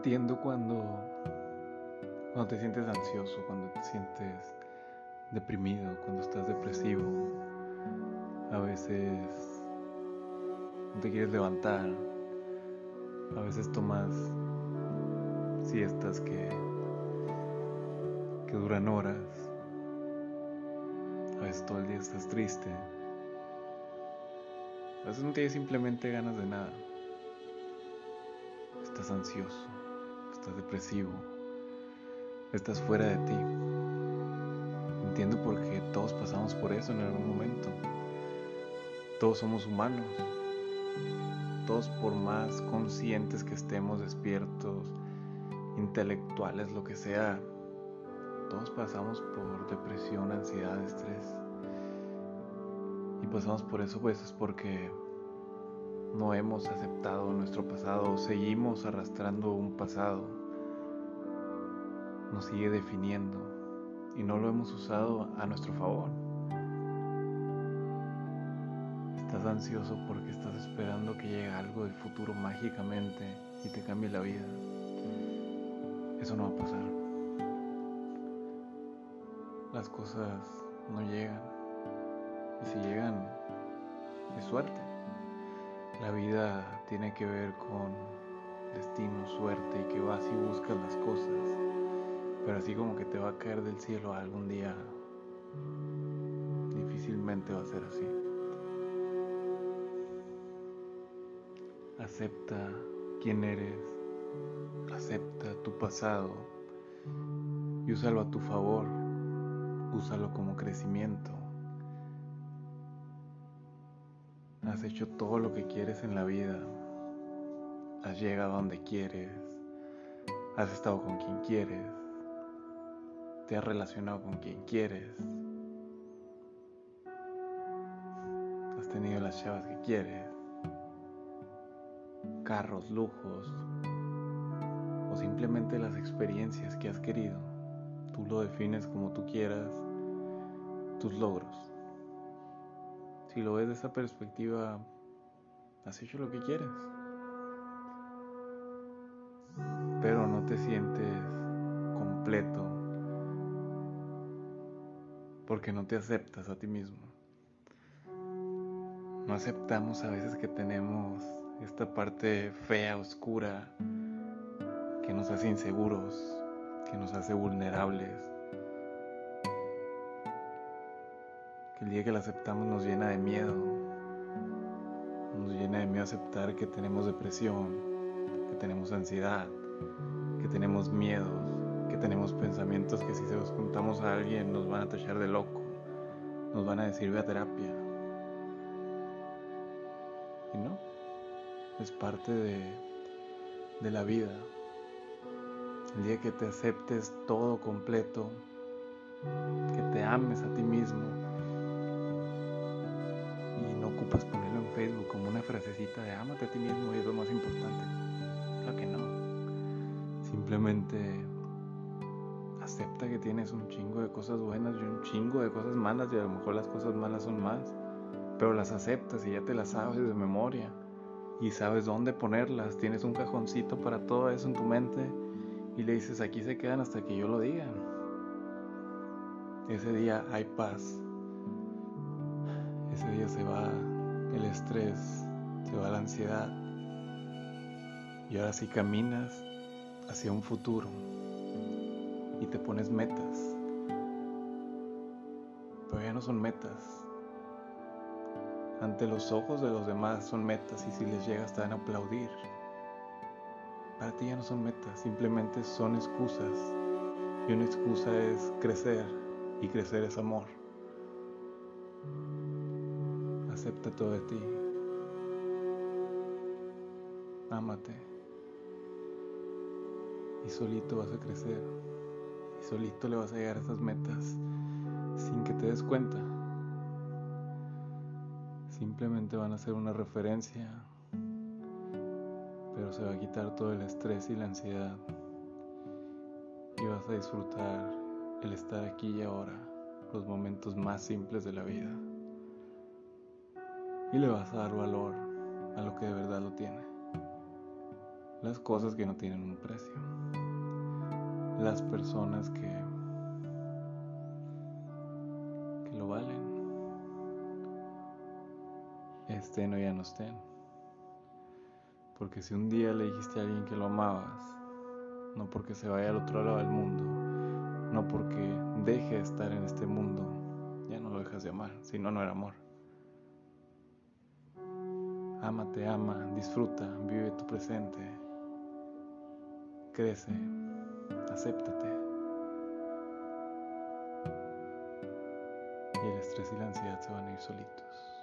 entiendo cuando, cuando te sientes ansioso, cuando te sientes deprimido, cuando estás depresivo. A veces no te quieres levantar, a veces tomas siestas que, que duran horas, a veces todo el día estás triste, a veces no tienes simplemente ganas de nada. Estás ansioso, estás depresivo, estás fuera de ti. Entiendo porque todos pasamos por eso en algún momento. Todos somos humanos. Todos por más conscientes que estemos, despiertos, intelectuales, lo que sea, todos pasamos por depresión, ansiedad, estrés. Y pasamos por eso pues es porque no hemos aceptado nuestro pasado, seguimos arrastrando un pasado, nos sigue definiendo y no lo hemos usado a nuestro favor. Estás ansioso porque estás esperando que llegue algo del futuro mágicamente y te cambie la vida. Eso no va a pasar. Las cosas no llegan. Y si llegan, es suerte. La vida tiene que ver con destino, suerte y que vas y buscas las cosas. Pero así como que te va a caer del cielo algún día, difícilmente va a ser así. Acepta quién eres, acepta tu pasado y úsalo a tu favor, úsalo como crecimiento. Has hecho todo lo que quieres en la vida. Has llegado donde quieres. Has estado con quien quieres. Te has relacionado con quien quieres. Has tenido las chavas que quieres. Carros, lujos. O simplemente las experiencias que has querido. Tú lo defines como tú quieras. Tus logros. Si lo ves de esa perspectiva, has hecho lo que quieres. Pero no te sientes completo porque no te aceptas a ti mismo. No aceptamos a veces que tenemos esta parte fea, oscura, que nos hace inseguros, que nos hace vulnerables el día que la aceptamos nos llena de miedo. Nos llena de miedo aceptar que tenemos depresión, que tenemos ansiedad, que tenemos miedos, que tenemos pensamientos que si se los contamos a alguien nos van a tachar de loco, nos van a decir ve a terapia. Y no, es parte de, de la vida. El día que te aceptes todo completo, que te ames a ti mismo, ocupas ponerlo en Facebook como una frasecita de ámate a ti mismo y es lo más importante. Claro que no. Simplemente acepta que tienes un chingo de cosas buenas y un chingo de cosas malas y a lo mejor las cosas malas son más. Pero las aceptas y ya te las sabes de memoria y sabes dónde ponerlas. Tienes un cajoncito para todo eso en tu mente y le dices aquí se quedan hasta que yo lo diga. Ese día hay paz. Ese día se va estrés, se va la ansiedad. Y ahora sí caminas hacia un futuro y te pones metas. Pero ya no son metas. Ante los ojos de los demás son metas y si les llegas te van aplaudir. Para ti ya no son metas, simplemente son excusas. Y una excusa es crecer y crecer es amor. Acepta todo de ti. Ámate. Y solito vas a crecer. Y solito le vas a llegar a esas metas sin que te des cuenta. Simplemente van a ser una referencia. Pero se va a quitar todo el estrés y la ansiedad. Y vas a disfrutar el estar aquí y ahora, los momentos más simples de la vida y le vas a dar valor a lo que de verdad lo tiene. las cosas que no tienen un precio, las personas que, que lo valen, estén o ya no estén. Porque si un día le dijiste a alguien que lo amabas, no porque se vaya al otro lado del mundo, no porque deje de estar en este mundo, ya no lo dejas de amar, si no, no era amor. Ámate, ama, disfruta, vive tu presente, crece, acéptate. Y el estrés y la ansiedad se van a ir solitos.